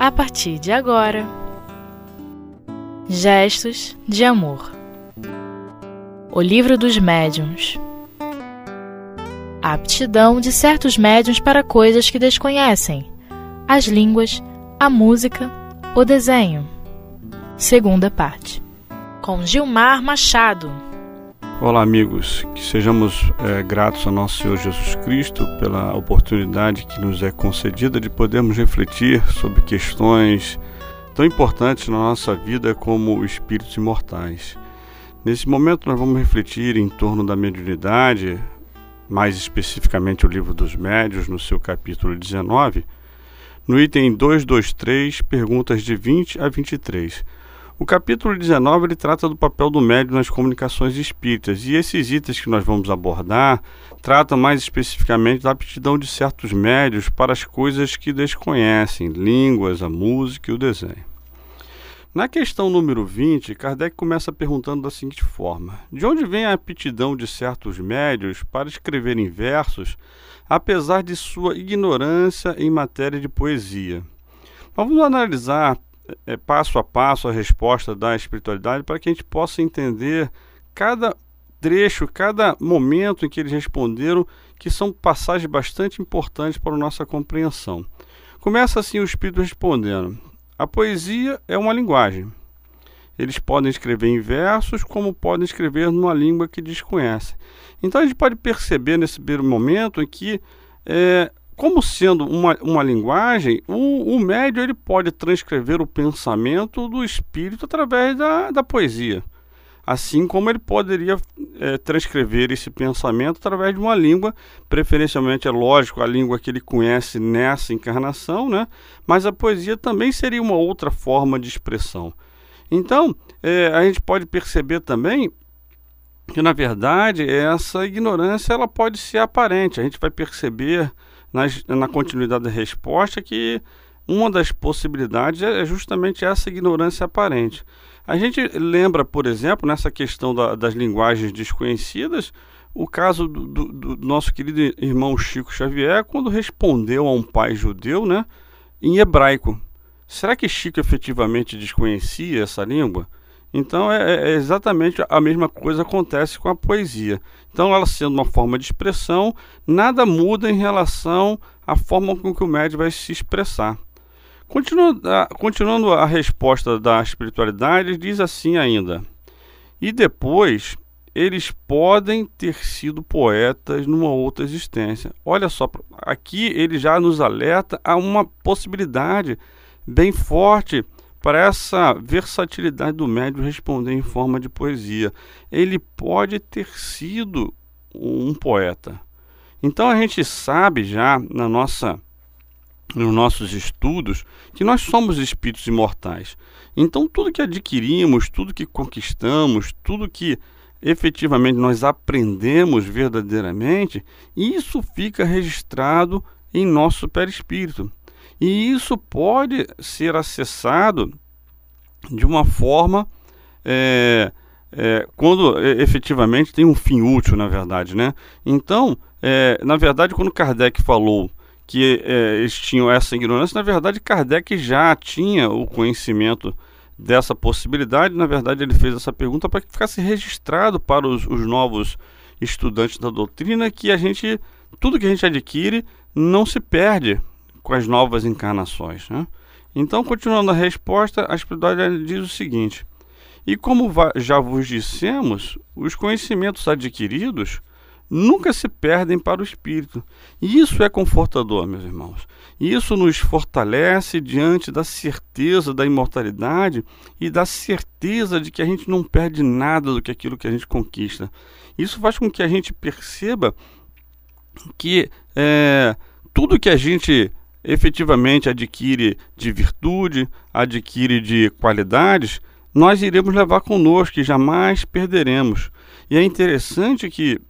a partir de agora. Gestos de Amor O Livro dos Médiuns A aptidão de certos médiuns para coisas que desconhecem, as línguas, a música, o desenho. Segunda parte. Com Gilmar Machado. Olá, amigos. Que sejamos é, gratos ao nosso Senhor Jesus Cristo pela oportunidade que nos é concedida de podermos refletir sobre questões tão importantes na nossa vida como espíritos imortais. Nesse momento, nós vamos refletir em torno da mediunidade, mais especificamente o livro dos médios, no seu capítulo 19, no item 223, perguntas de 20 a 23 o capítulo 19 ele trata do papel do médium nas comunicações espíritas e esses itens que nós vamos abordar tratam mais especificamente da aptidão de certos médios para as coisas que desconhecem, línguas, a música e o desenho. Na questão número 20, Kardec começa perguntando da seguinte forma: De onde vem a aptidão de certos médios para escrever em versos, apesar de sua ignorância em matéria de poesia? Vamos analisar é, passo a passo a resposta da espiritualidade para que a gente possa entender cada trecho, cada momento em que eles responderam, que são passagens bastante importantes para a nossa compreensão. Começa assim o espírito respondendo: A poesia é uma linguagem. Eles podem escrever em versos, como podem escrever numa língua que desconhecem. Então a gente pode perceber nesse primeiro momento que é, como sendo uma, uma linguagem, o, o médio ele pode transcrever o pensamento do espírito através da, da poesia. Assim como ele poderia é, transcrever esse pensamento através de uma língua, preferencialmente, é lógico, a língua que ele conhece nessa encarnação, né? mas a poesia também seria uma outra forma de expressão. Então, é, a gente pode perceber também que, na verdade, essa ignorância ela pode ser aparente. A gente vai perceber na continuidade da resposta que uma das possibilidades é justamente essa ignorância aparente. A gente lembra, por exemplo, nessa questão da, das linguagens desconhecidas, o caso do, do, do, nosso querido irmão Chico Xavier, quando respondeu a um pai judeu né, em hebraico. Será que Chico efetivamente desconhecia essa língua? Então é, é, é, exatamente a mesma coisa acontece com a poesia. Então, ela sendo uma forma de expressão, nada muda em relação à forma com que o médium vai se expressar. Continuando a, continuando a resposta da espiritualidade, diz assim ainda: E depois eles podem ter sido poetas numa outra existência. Olha só, aqui ele já nos alerta a uma possibilidade bem forte para essa versatilidade do médium responder em forma de poesia. Ele pode ter sido um poeta. Então a gente sabe já na nossa nos nossos estudos que nós somos espíritos imortais. Então tudo que adquirimos, tudo que conquistamos, tudo que efetivamente nós aprendemos verdadeiramente, isso fica registrado em nosso perispírito. E isso pode ser acessado de uma forma é, é, quando efetivamente tem um fim útil, na verdade, né? Então, é, na verdade, quando Kardec falou que é, eles tinham essa ignorância, na verdade, Kardec já tinha o conhecimento dessa possibilidade. Na verdade, ele fez essa pergunta para que ficasse registrado para os, os novos estudantes da doutrina que a gente, tudo que a gente adquire, não se perde com as novas encarnações. Né? Então, continuando a resposta, a espiritualidade diz o seguinte: E como já vos dissemos, os conhecimentos adquiridos nunca se perdem para o espírito. E isso é confortador, meus irmãos. Isso nos fortalece diante da certeza da imortalidade e da certeza de que a gente não perde nada do que aquilo que a gente conquista. Isso faz com que a gente perceba que é, tudo que a gente efetivamente adquire de virtude, adquire de qualidades, nós iremos levar conosco e jamais perderemos. E é interessante que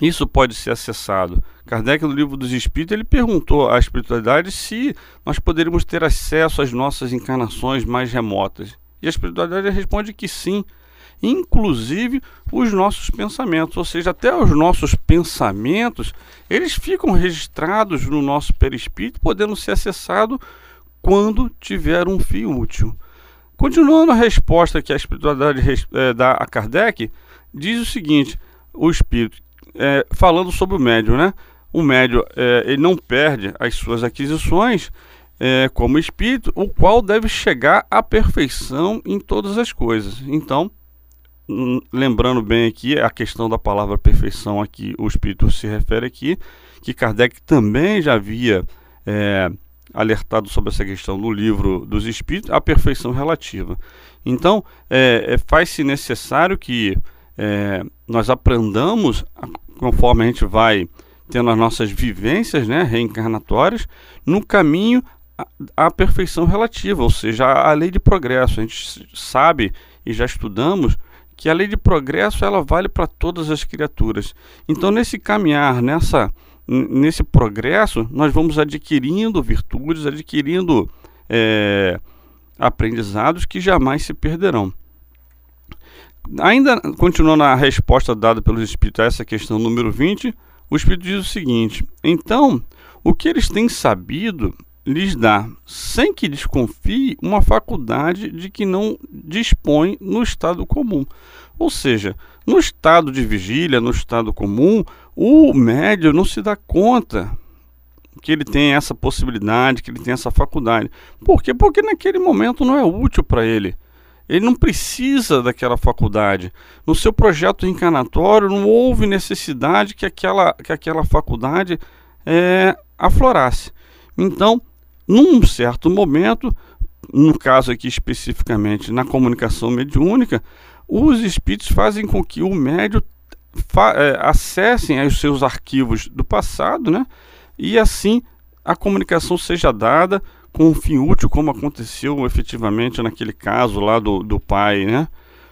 isso pode ser acessado. Kardec, no livro dos Espíritos, ele perguntou à espiritualidade se nós poderíamos ter acesso às nossas encarnações mais remotas. E a espiritualidade responde que sim, inclusive os nossos pensamentos, ou seja, até os nossos pensamentos, eles ficam registrados no nosso perispírito, podendo ser acessados quando tiver um fim útil. Continuando a resposta que a espiritualidade é, dá a Kardec, diz o seguinte: o espírito, é, falando sobre o médium, né? O médium é, ele não perde as suas aquisições como espírito, o qual deve chegar à perfeição em todas as coisas. Então, lembrando bem aqui a questão da palavra perfeição aqui, o espírito se refere aqui, que Kardec também já havia é, alertado sobre essa questão no livro dos Espíritos, a perfeição relativa. Então, é, é, faz-se necessário que é, nós aprendamos, conforme a gente vai tendo as nossas vivências né, reencarnatórias, no caminho à perfeição relativa, ou seja, a lei de progresso. A gente sabe e já estudamos que a lei de progresso ela vale para todas as criaturas. Então, nesse caminhar, nessa nesse progresso, nós vamos adquirindo virtudes, adquirindo é, aprendizados que jamais se perderão. Ainda continuando a resposta dada pelos espíritos a essa questão número 20, o espírito diz o seguinte: então, o que eles têm sabido lhes dá, sem que desconfie, uma faculdade de que não dispõe no estado comum. Ou seja, no estado de vigília, no estado comum, o médio não se dá conta que ele tem essa possibilidade, que ele tem essa faculdade. Por quê? Porque naquele momento não é útil para ele. Ele não precisa daquela faculdade. No seu projeto encarnatório não houve necessidade que aquela, que aquela faculdade é, aflorasse. Então, num certo momento, no caso aqui especificamente na comunicação mediúnica, os espíritos fazem com que o médio é, acessem os seus arquivos do passado, né? E assim a comunicação seja dada com um fim útil, como aconteceu efetivamente naquele caso lá do, do pai, né?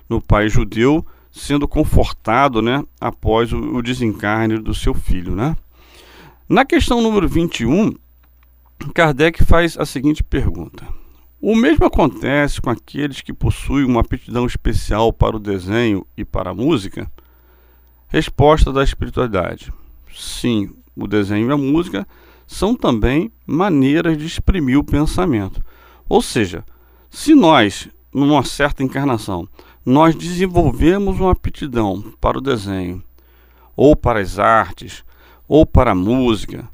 No pai judeu sendo confortado, né? Após o, o desencarne do seu filho, né? Na questão número 21, Kardec faz a seguinte pergunta: o mesmo acontece com aqueles que possuem uma aptidão especial para o desenho e para a música? Resposta da espiritualidade: sim, o desenho e a música são também maneiras de exprimir o pensamento. Ou seja, se nós, numa certa encarnação, nós desenvolvemos uma aptidão para o desenho, ou para as artes, ou para a música,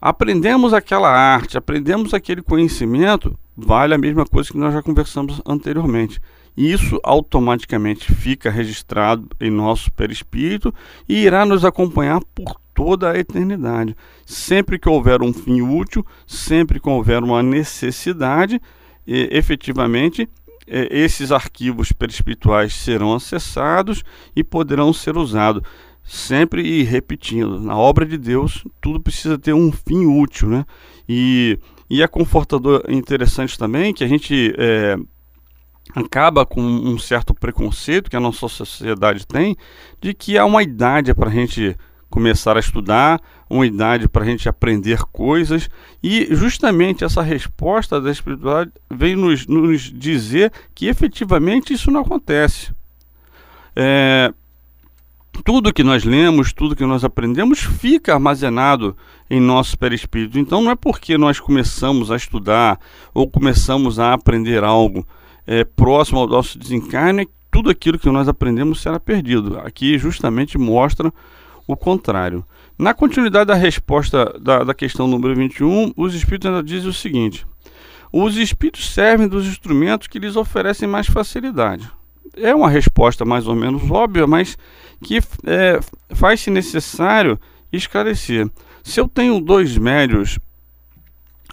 aprendemos aquela arte, aprendemos aquele conhecimento, vale a mesma coisa que nós já conversamos anteriormente. Isso automaticamente fica registrado em nosso perispírito e irá nos acompanhar por toda a eternidade. Sempre que houver um fim útil, sempre que houver uma necessidade, e, efetivamente esses arquivos perispirituais serão acessados e poderão ser usados. Sempre e repetindo, na obra de Deus, tudo precisa ter um fim útil, né? E e é confortador interessante também que a gente é, acaba com um certo preconceito que a nossa sociedade tem de que há uma idade para a gente começar a estudar, uma idade para a gente aprender coisas e justamente essa resposta da espiritualidade vem nos, nos dizer que efetivamente isso não acontece. É, tudo que nós lemos, tudo que nós aprendemos fica armazenado em nosso perispírito. Então não é porque nós começamos a estudar ou começamos a aprender algo é, próximo ao nosso desencarne, tudo aquilo que nós aprendemos será perdido. Aqui justamente mostra o contrário. Na continuidade da resposta da, da questão número 21, os espíritos ainda dizem o seguinte: os espíritos servem dos instrumentos que lhes oferecem mais facilidade. É uma resposta mais ou menos óbvia, mas que é, faz-se necessário esclarecer. Se eu tenho dois médios,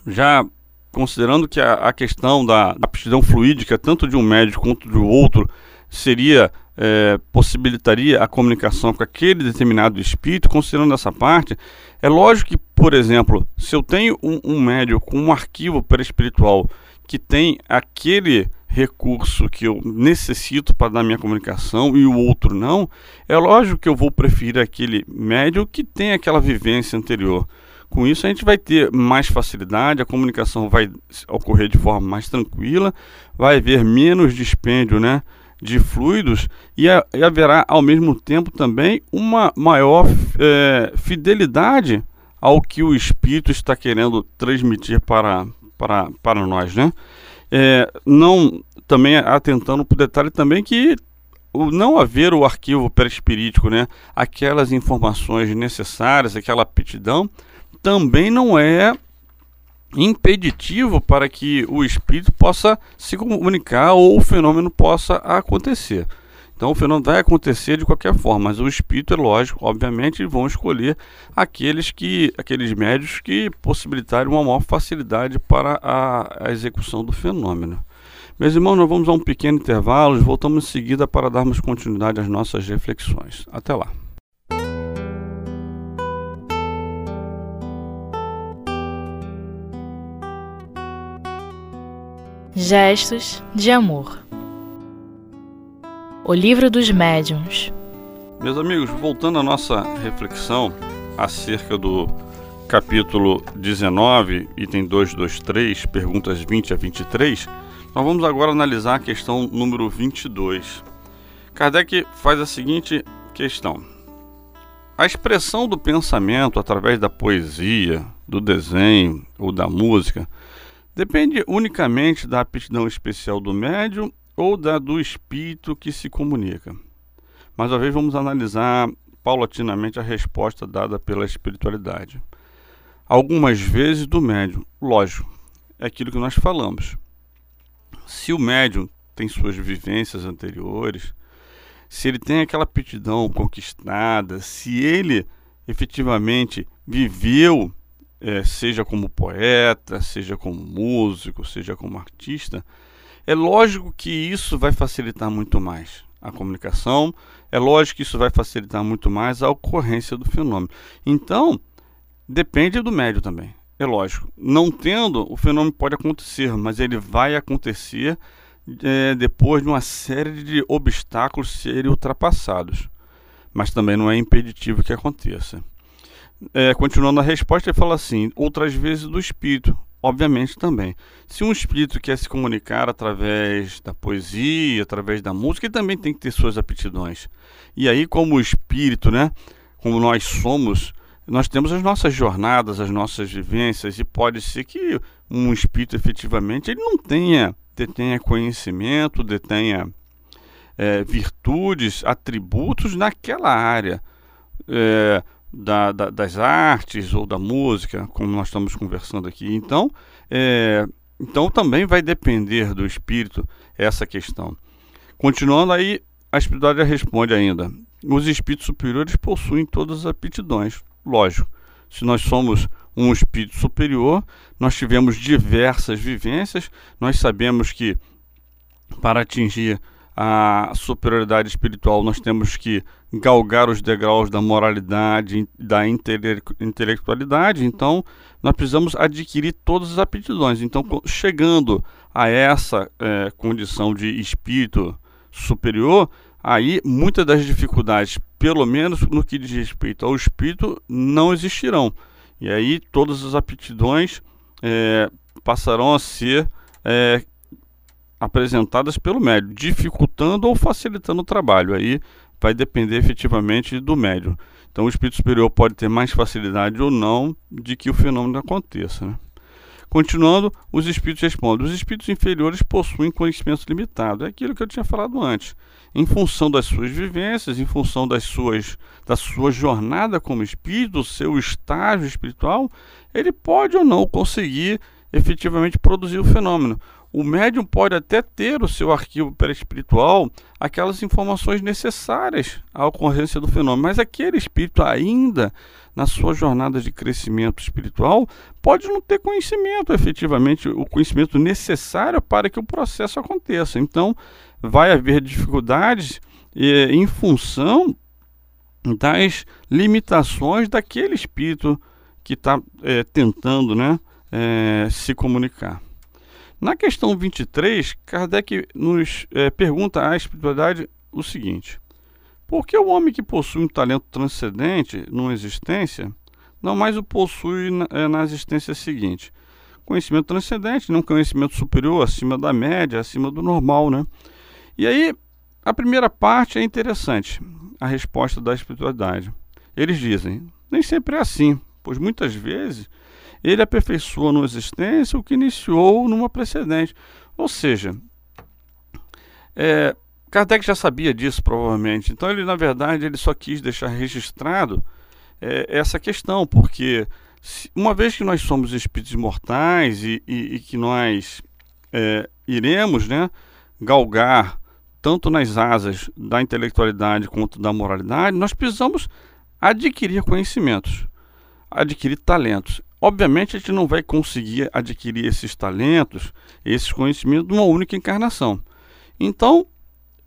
já considerando que a, a questão da aptidão fluídica, tanto de um médio quanto do outro, seria é, possibilitaria a comunicação com aquele determinado espírito, considerando essa parte, é lógico que, por exemplo, se eu tenho um, um médio com um arquivo perispiritual que tem aquele recurso que eu necessito para dar minha comunicação e o outro não, é lógico que eu vou preferir aquele médio que tem aquela vivência anterior. Com isso, a gente vai ter mais facilidade, a comunicação vai ocorrer de forma mais tranquila, vai haver menos dispêndio né, de fluidos e, haverá, ao mesmo tempo, também uma maior é, fidelidade ao que o espírito está querendo transmitir para, para, para nós, né? É, não também atentando para o detalhe também que o não haver o arquivo perispirítico, né, aquelas informações necessárias, aquela aptidão, também não é impeditivo para que o espírito possa se comunicar ou o fenômeno possa acontecer. Então o fenômeno vai acontecer de qualquer forma, mas o espírito é lógico, obviamente vão escolher aqueles que aqueles médios que possibilitarem uma maior facilidade para a, a execução do fenômeno. Meus irmãos, nós vamos a um pequeno intervalo e voltamos em seguida para darmos continuidade às nossas reflexões. Até lá. Gestos de amor. O livro dos médiuns. Meus amigos, voltando à nossa reflexão acerca do capítulo 19, item 223, perguntas 20 a 23, nós vamos agora analisar a questão número 22. Kardec faz a seguinte questão: A expressão do pensamento através da poesia, do desenho ou da música depende unicamente da aptidão especial do médium ou da do espírito que se comunica. Mais uma vez, vamos analisar paulatinamente a resposta dada pela espiritualidade. Algumas vezes do médium, lógico, é aquilo que nós falamos. Se o médium tem suas vivências anteriores, se ele tem aquela aptidão conquistada, se ele efetivamente viveu, é, seja como poeta, seja como músico, seja como artista, é lógico que isso vai facilitar muito mais a comunicação, é lógico que isso vai facilitar muito mais a ocorrência do fenômeno. Então, depende do médio também. É lógico, não tendo, o fenômeno pode acontecer, mas ele vai acontecer é, depois de uma série de obstáculos serem ultrapassados. Mas também não é impeditivo que aconteça. É, continuando a resposta, ele fala assim: outras vezes do espírito, obviamente também. Se um espírito quer se comunicar através da poesia, através da música, ele também tem que ter suas aptidões. E aí, como espírito, né, como nós somos, nós temos as nossas jornadas, as nossas vivências, e pode ser que um espírito efetivamente ele não tenha, detenha conhecimento, detenha é, virtudes, atributos naquela área é, da, da, das artes ou da música, como nós estamos conversando aqui. Então, é, então também vai depender do espírito essa questão. Continuando aí, a espiritualidade responde ainda: os espíritos superiores possuem todas as aptidões Lógico, se nós somos um espírito superior, nós tivemos diversas vivências, nós sabemos que para atingir a superioridade espiritual nós temos que galgar os degraus da moralidade, da intele intelectualidade, então nós precisamos adquirir todas as aptidões. Então, chegando a essa é, condição de espírito superior, aí muitas das dificuldades, pelo menos no que diz respeito ao espírito, não existirão. E aí todas as aptidões é, passarão a ser é, apresentadas pelo médium, dificultando ou facilitando o trabalho. Aí vai depender efetivamente do médium. Então o espírito superior pode ter mais facilidade ou não de que o fenômeno aconteça. Né? Continuando, os espíritos respondem: os espíritos inferiores possuem conhecimento limitado. É aquilo que eu tinha falado antes. Em função das suas vivências, em função das suas, da sua jornada como espírito, do seu estágio espiritual, ele pode ou não conseguir efetivamente produzir o fenômeno. O médium pode até ter o seu arquivo perispiritual, aquelas informações necessárias à ocorrência do fenômeno, mas aquele espírito ainda na sua jornada de crescimento espiritual pode não ter conhecimento, efetivamente, o conhecimento necessário para que o processo aconteça. Então, vai haver dificuldades eh, em função das limitações daquele espírito que está eh, tentando né, eh, se comunicar. Na questão 23, Kardec nos é, pergunta à espiritualidade o seguinte: por que o homem que possui um talento transcendente numa existência não mais o possui na, é, na existência seguinte? Conhecimento transcendente, não conhecimento superior, acima da média, acima do normal, né? E aí, a primeira parte é interessante, a resposta da espiritualidade. Eles dizem: nem sempre é assim, pois muitas vezes ele aperfeiçoa numa existência o que iniciou numa precedente. Ou seja, é, Kardec já sabia disso provavelmente, então ele na verdade ele só quis deixar registrado é, essa questão, porque se, uma vez que nós somos espíritos mortais e, e, e que nós é, iremos né, galgar tanto nas asas da intelectualidade quanto da moralidade, nós precisamos adquirir conhecimentos, adquirir talentos. Obviamente, a gente não vai conseguir adquirir esses talentos, esses conhecimentos, numa única encarnação. Então,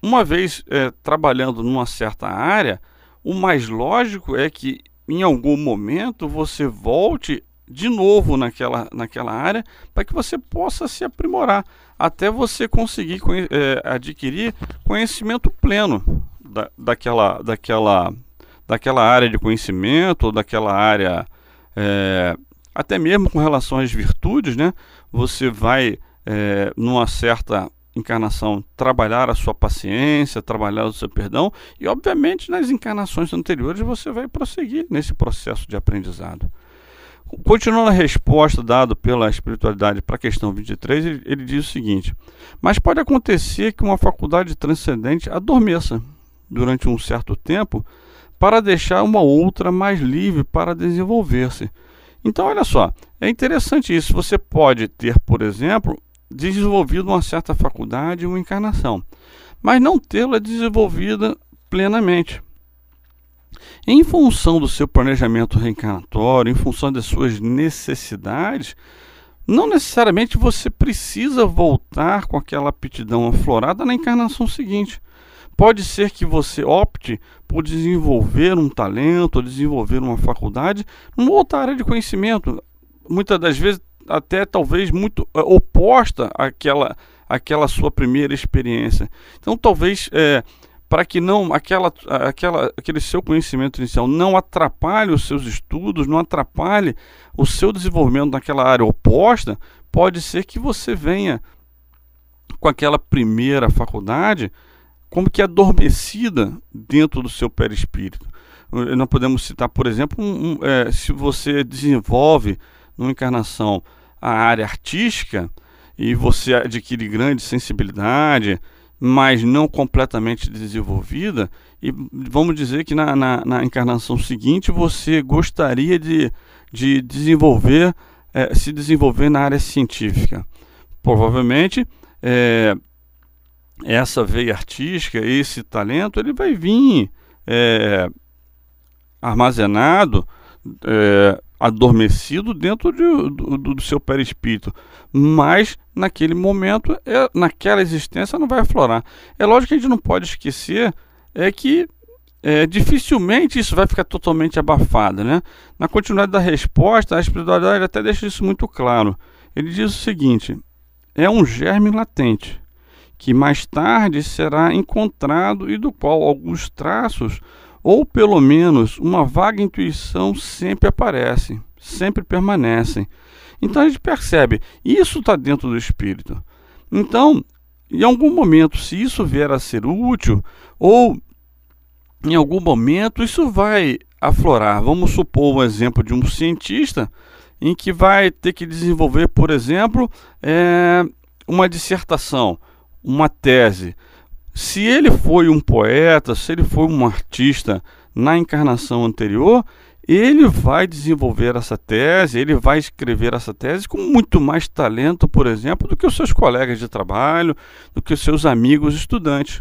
uma vez é, trabalhando numa certa área, o mais lógico é que em algum momento você volte de novo naquela, naquela área para que você possa se aprimorar até você conseguir é, adquirir conhecimento pleno da, daquela, daquela, daquela área de conhecimento ou daquela área é, até mesmo com relação às virtudes, né? Você vai é, numa certa encarnação trabalhar a sua paciência, trabalhar o seu perdão e obviamente nas encarnações anteriores você vai prosseguir nesse processo de aprendizado. Continuando a resposta dada pela espiritualidade para a questão 23, ele, ele diz o seguinte: Mas pode acontecer que uma faculdade transcendente adormeça durante um certo tempo para deixar uma outra mais livre para desenvolver-se. Então, olha só, é interessante isso. Você pode ter, por exemplo, desenvolvido uma certa faculdade, uma encarnação, mas não tê-la desenvolvida plenamente. Em função do seu planejamento reencarnatório, em função das suas necessidades, não necessariamente você precisa voltar com aquela aptidão aflorada na encarnação seguinte. Pode ser que você opte por desenvolver um talento, desenvolver uma faculdade numa outra área de conhecimento. Muitas das vezes até talvez muito é, oposta àquela, àquela sua primeira experiência. Então talvez é, para que não aquela, aquela, aquele seu conhecimento inicial não atrapalhe os seus estudos, não atrapalhe o seu desenvolvimento naquela área oposta, pode ser que você venha com aquela primeira faculdade como que adormecida dentro do seu perispírito. Nós podemos citar, por exemplo, um, um, é, se você desenvolve numa encarnação a área artística e você adquire grande sensibilidade, mas não completamente desenvolvida, e vamos dizer que na, na, na encarnação seguinte você gostaria de, de desenvolver, é, se desenvolver na área científica. Provavelmente é, essa veia artística, esse talento, ele vai vir é, armazenado é, adormecido dentro de, do, do, seu perispírito, mas naquele momento, é, naquela existência não vai aflorar. É lógico que a gente não pode esquecer é que é, dificilmente isso vai ficar totalmente abafado, né? Na continuidade da resposta, a espiritualidade até deixa isso muito claro. Ele diz o seguinte: é um germe latente que mais tarde será encontrado e do qual alguns traços ou pelo menos uma vaga intuição sempre aparece, sempre permanecem. Então a gente percebe, isso está dentro do espírito. Então, em algum momento, se isso vier a ser útil, ou em algum momento isso vai aflorar. Vamos supor o um exemplo de um cientista em que vai ter que desenvolver, por exemplo, é, uma dissertação, uma tese se ele foi um poeta, se ele foi um artista na encarnação anterior, ele vai desenvolver essa tese, ele vai escrever essa tese com muito mais talento, por exemplo, do que os seus colegas de trabalho, do que os seus amigos estudantes.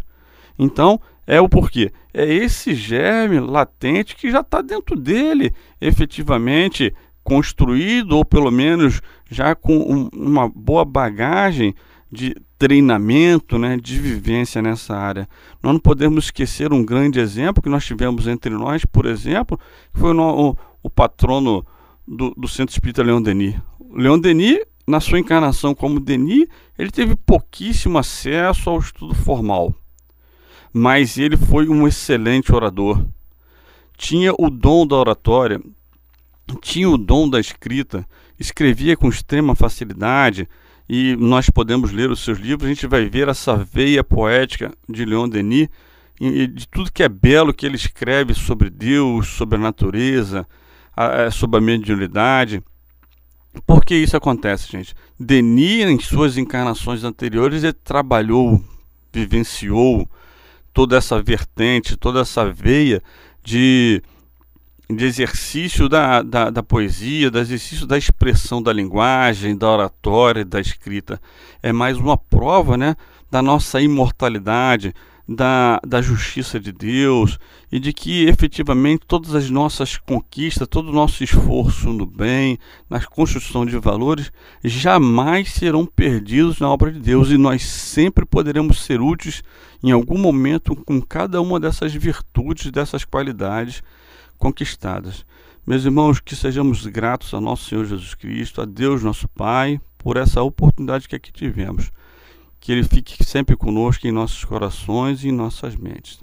Então, é o porquê. É esse germe latente que já está dentro dele, efetivamente construído, ou pelo menos já com um, uma boa bagagem de treinamento, né, de vivência nessa área. Nós não podemos esquecer um grande exemplo que nós tivemos entre nós, por exemplo, que foi o, o, o patrono do, do, Centro Espírita Leão Denis. Leão Denis, na sua encarnação como Denis, ele teve pouquíssimo acesso ao estudo formal, mas ele foi um excelente orador. Tinha o dom da oratória, tinha o dom da escrita, escrevia com extrema facilidade, e nós podemos ler os seus livros, a gente vai ver essa veia poética de Leon Denis e de tudo que é belo que ele escreve sobre Deus, sobre a natureza, sobre a mediunidade. Por que isso acontece, gente? Denis, em suas encarnações anteriores, ele trabalhou, vivenciou toda essa vertente, toda essa veia de, de exercício da, da, da poesia, de exercício da expressão da linguagem, da oratória, da escrita. É mais uma prova né, da nossa imortalidade, da, da justiça de Deus e de que efetivamente todas as nossas conquistas, todo o nosso esforço no bem, na construção de valores, jamais serão perdidos na obra de Deus e nós sempre poderemos ser úteis em algum momento com cada uma dessas virtudes, dessas qualidades conquistadas. Meus irmãos, que sejamos gratos ao nosso Senhor Jesus Cristo, a Deus nosso Pai, por essa oportunidade que aqui tivemos que Ele fique sempre conosco em nossos corações e em nossas mentes.